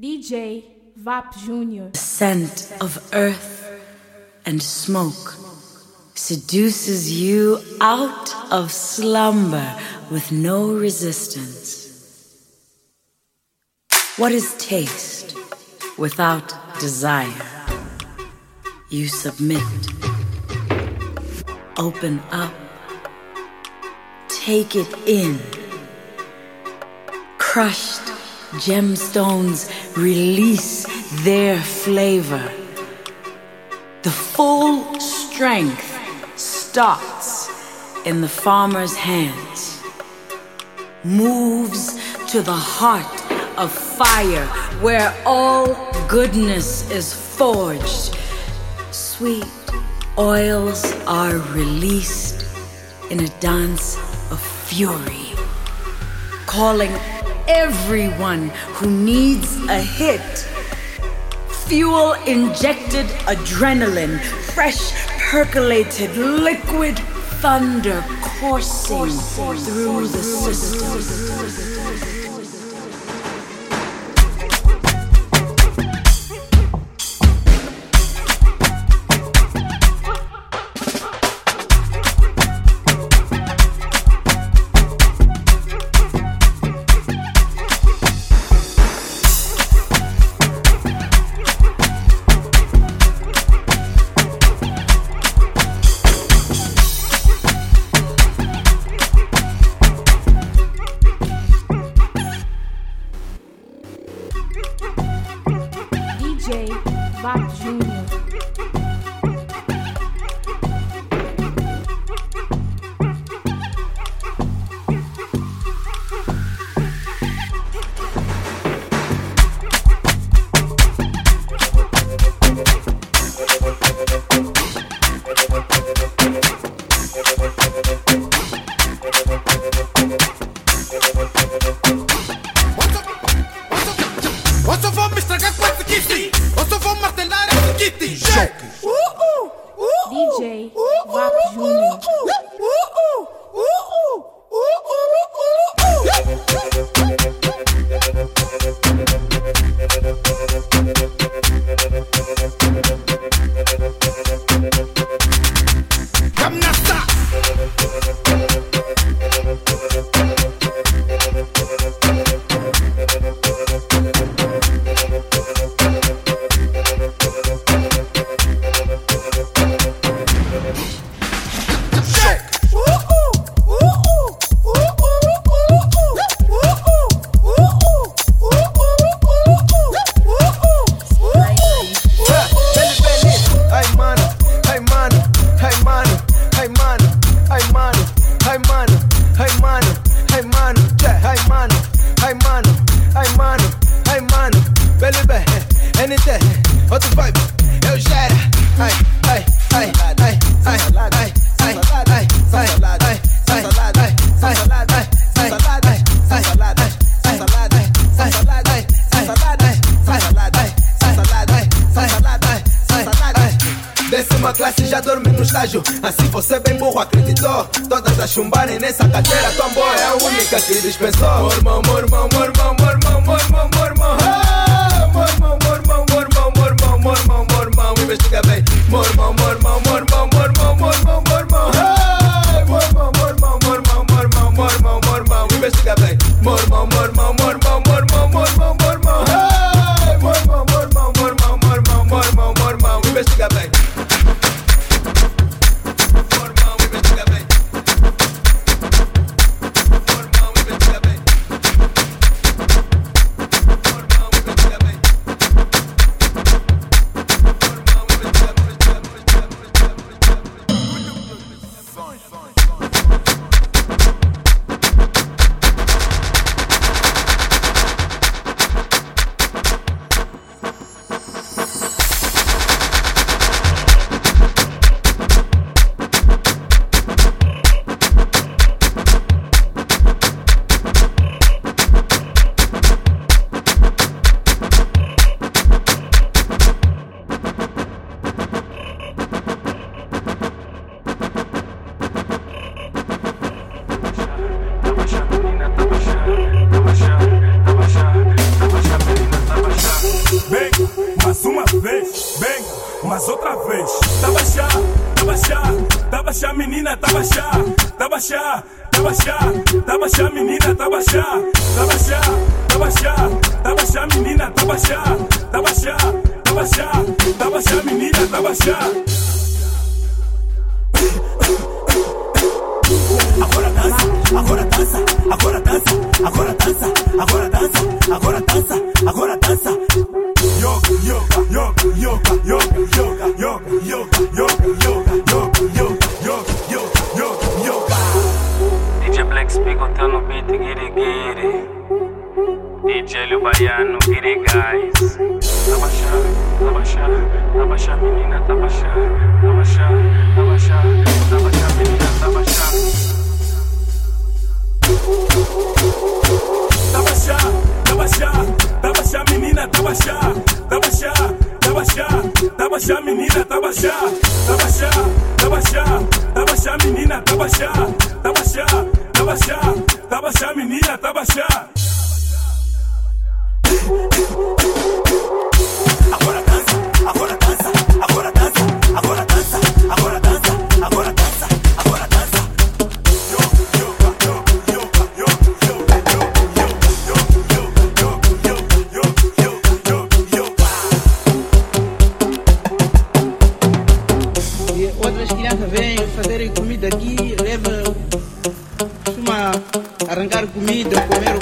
DJ Wap Jr. The scent of earth and smoke seduces you out of slumber with no resistance. What is taste without desire? You submit, open up, take it in. Crushed gemstones release their flavor. The full strength starts in the farmer's hands, moves to the heart of fire where all goodness is forged. Sweet oils are released in a dance of fury, calling everyone who needs a hit. Fuel injected adrenaline, fresh percolated liquid thunder coursing through the system. agora dança, agora dança, agora dança, agora dança, agora dança, agora dança. Yoga, yoga, yoga, yoga, yoga, yoga, yoga, yoga, yoga, yoga, yoga, yoga, yoga, yoga, yoga, yoga. DJ Black Spiegel tá no beat, guiri, guiri. DJ Lio Baiano, guiri, guys. Tá baixando, tá baixando, tá baixando, menina, tá baixando, tá baixando. baixar, dá baixar, tá baixar, tá baixar, menina, tá baixar, tá baixar, tá baixar, tá baixar, menina, tá baixar, tá baixar, tá baixar, dá baixar, menina, tá baixar. vida, eu comer o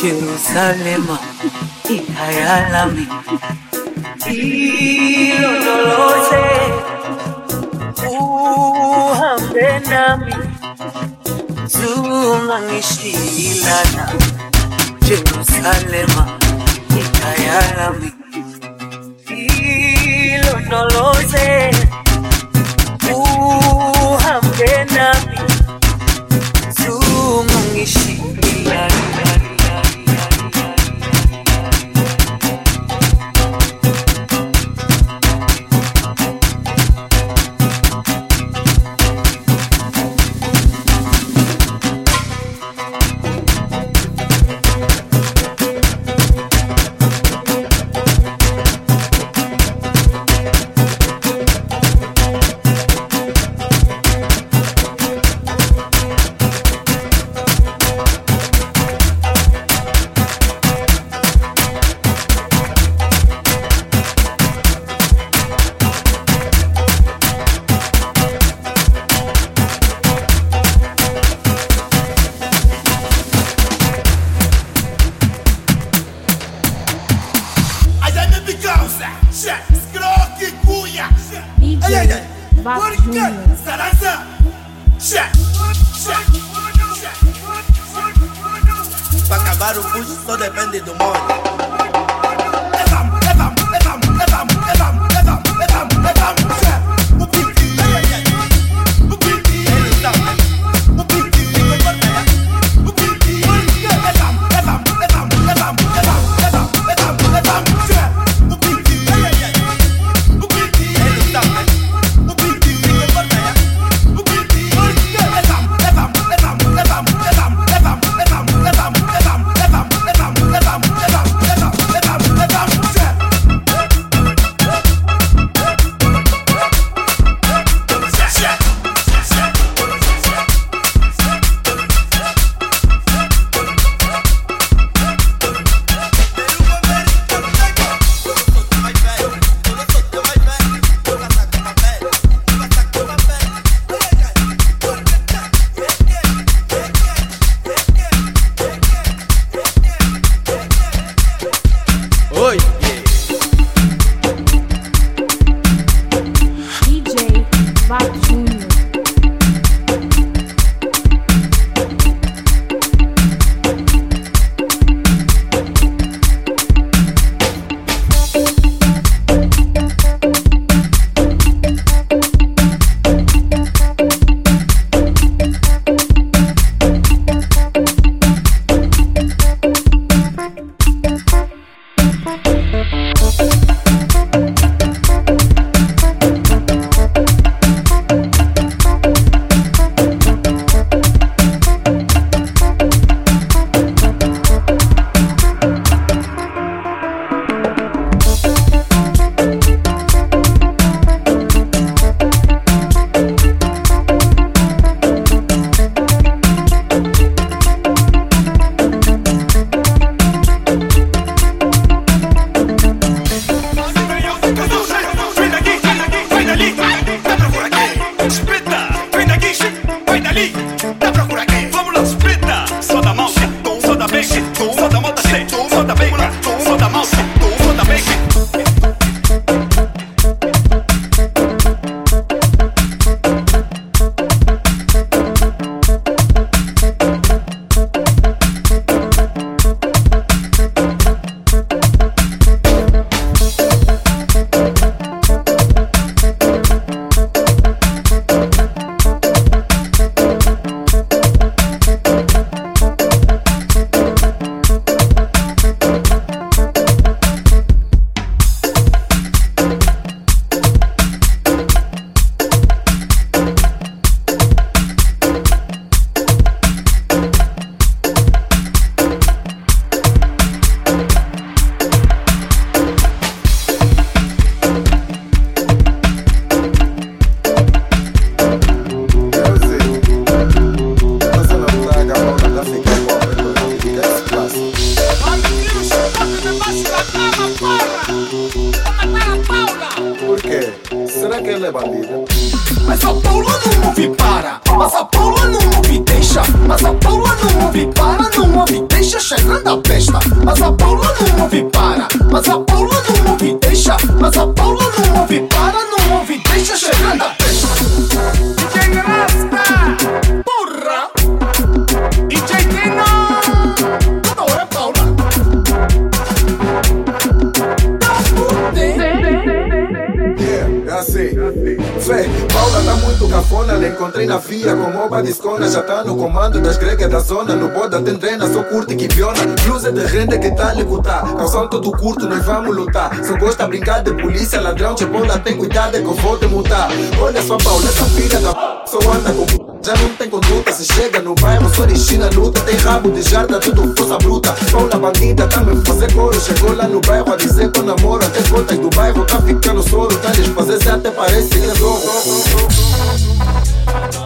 Jerusalem, ikayalami ilondoloze uhambe nami. Zungangishilana Jerusalema ikayalami ilondoloze tena zungishile Hoje só depende do money. Na via com oba discona. Já tá no comando das gregas da zona. No boda tem drena, só curte que piona. Blusa de renda que tá licutar. Calção todo curto, nós vamos lutar. Só gosta brincar de polícia, ladrão, de bola, tem cuidado que eu vou te mutar. Olha só, Paula, essa filha da p... só anda com. Já não tem conduta, se chega no bairro, só de China luta. Tem rabo de jarda, tudo força bruta. Paula bandida, tá me fazer coro. Chegou lá no bairro a dizer que eu namoro. Até as gotas do bairro, tá ficando soro. Tá lhes fazer, se até parece que é zorro. Mas